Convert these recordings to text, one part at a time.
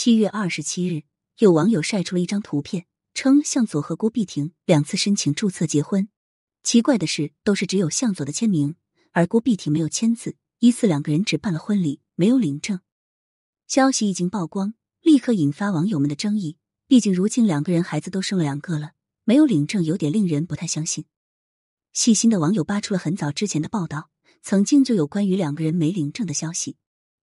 七月二十七日，有网友晒出了一张图片，称向佐和郭碧婷两次申请注册结婚。奇怪的是，都是只有向佐的签名，而郭碧婷没有签字，疑似两个人只办了婚礼，没有领证。消息一经曝光，立刻引发网友们的争议。毕竟如今两个人孩子都生了两个了，没有领证有点令人不太相信。细心的网友扒出了很早之前的报道，曾经就有关于两个人没领证的消息。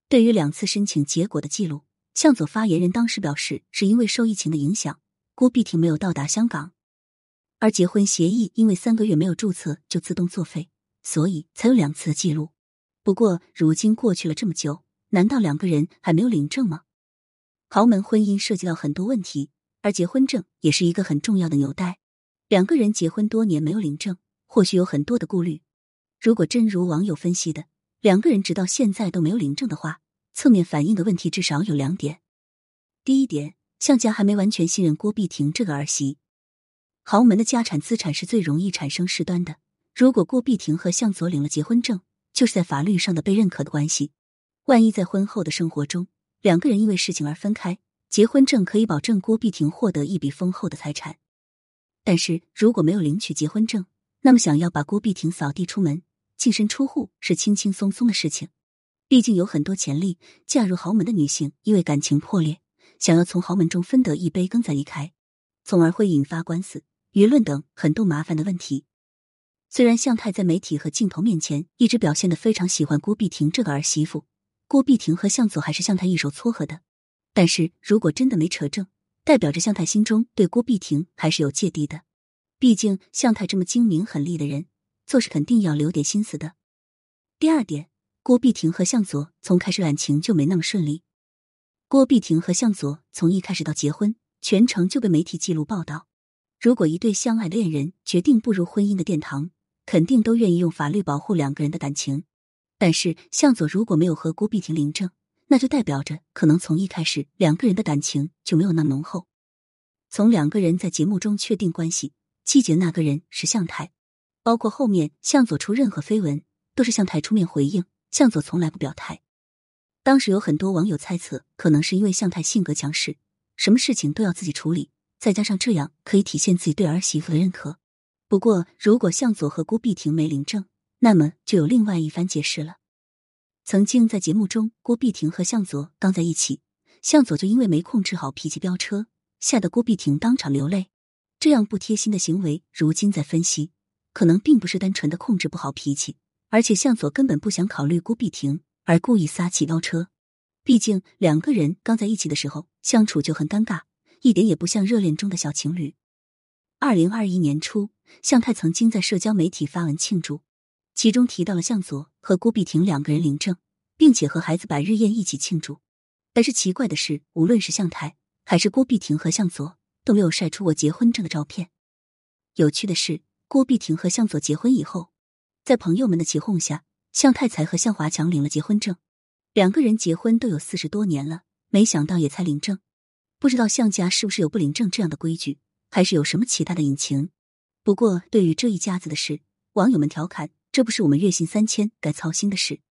对于两次申请结果的记录，向佐发言人当时表示，是因为受疫情的影响，郭碧婷没有到达香港，而结婚协议因为三个月没有注册就自动作废，所以才有两次的记录。不过如今过去了这么久，难道两个人还没有领证吗？豪门婚姻涉及到很多问题。而结婚证也是一个很重要的纽带。两个人结婚多年没有领证，或许有很多的顾虑。如果真如网友分析的，两个人直到现在都没有领证的话，侧面反映的问题至少有两点。第一点，向家还没完全信任郭碧婷这个儿媳。豪门的家产资产是最容易产生事端的。如果郭碧婷和向佐领了结婚证，就是在法律上的被认可的关系。万一在婚后的生活中，两个人因为事情而分开。结婚证可以保证郭碧婷获得一笔丰厚的财产，但是如果没有领取结婚证，那么想要把郭碧婷扫地出门、净身出户是轻轻松松的事情。毕竟有很多潜力嫁入豪门的女性，因为感情破裂，想要从豪门中分得一杯羹再离开，从而会引发官司、舆论等很多麻烦的问题。虽然向太在媒体和镜头面前一直表现的非常喜欢郭碧婷这个儿媳妇，郭碧婷和向佐还是向太一手撮合的。但是如果真的没扯证，代表着向太心中对郭碧婷还是有芥蒂的。毕竟向太这么精明狠厉的人，做事肯定要留点心思的。第二点，郭碧婷和向佐从开始感情就没那么顺利。郭碧婷和向佐从一开始到结婚，全程就被媒体记录报道。如果一对相爱的恋人决定步入婚姻的殿堂，肯定都愿意用法律保护两个人的感情。但是向佐如果没有和郭碧婷领证，那就代表着，可能从一开始两个人的感情就没有那么浓厚。从两个人在节目中确定关系，季节那个人是向太，包括后面向佐出任何绯闻，都是向太出面回应，向佐从来不表态。当时有很多网友猜测，可能是因为向太性格强势，什么事情都要自己处理，再加上这样可以体现自己对儿媳妇的认可。不过，如果向佐和郭碧婷没领证，那么就有另外一番解释了。曾经在节目中，郭碧婷和向佐刚在一起，向佐就因为没控制好脾气飙车，吓得郭碧婷当场流泪。这样不贴心的行为，如今再分析，可能并不是单纯的控制不好脾气，而且向佐根本不想考虑郭碧婷，而故意撒气飙车。毕竟两个人刚在一起的时候相处就很尴尬，一点也不像热恋中的小情侣。二零二一年初，向太曾经在社交媒体发文庆祝。其中提到了向佐和郭碧婷两个人领证，并且和孩子百日宴一起庆祝。但是奇怪的是，无论是向太还是郭碧婷和向佐都没有晒出过结婚证的照片。有趣的是，郭碧婷和向佐结婚以后，在朋友们的起哄下，向太才和向华强领了结婚证。两个人结婚都有四十多年了，没想到也才领证。不知道向家是不是有不领证这样的规矩，还是有什么其他的隐情？不过对于这一家子的事，网友们调侃。这不是我们月薪三千该操心的事。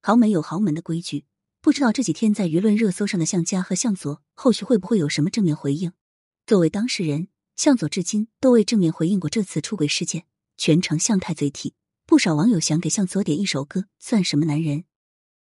豪门有豪门的规矩，不知道这几天在舆论热搜上的向家和向佐后续会不会有什么正面回应？作为当事人，向佐至今都未正面回应过这次出轨事件，全程向太嘴替。不少网友想给向佐点一首歌，算什么男人？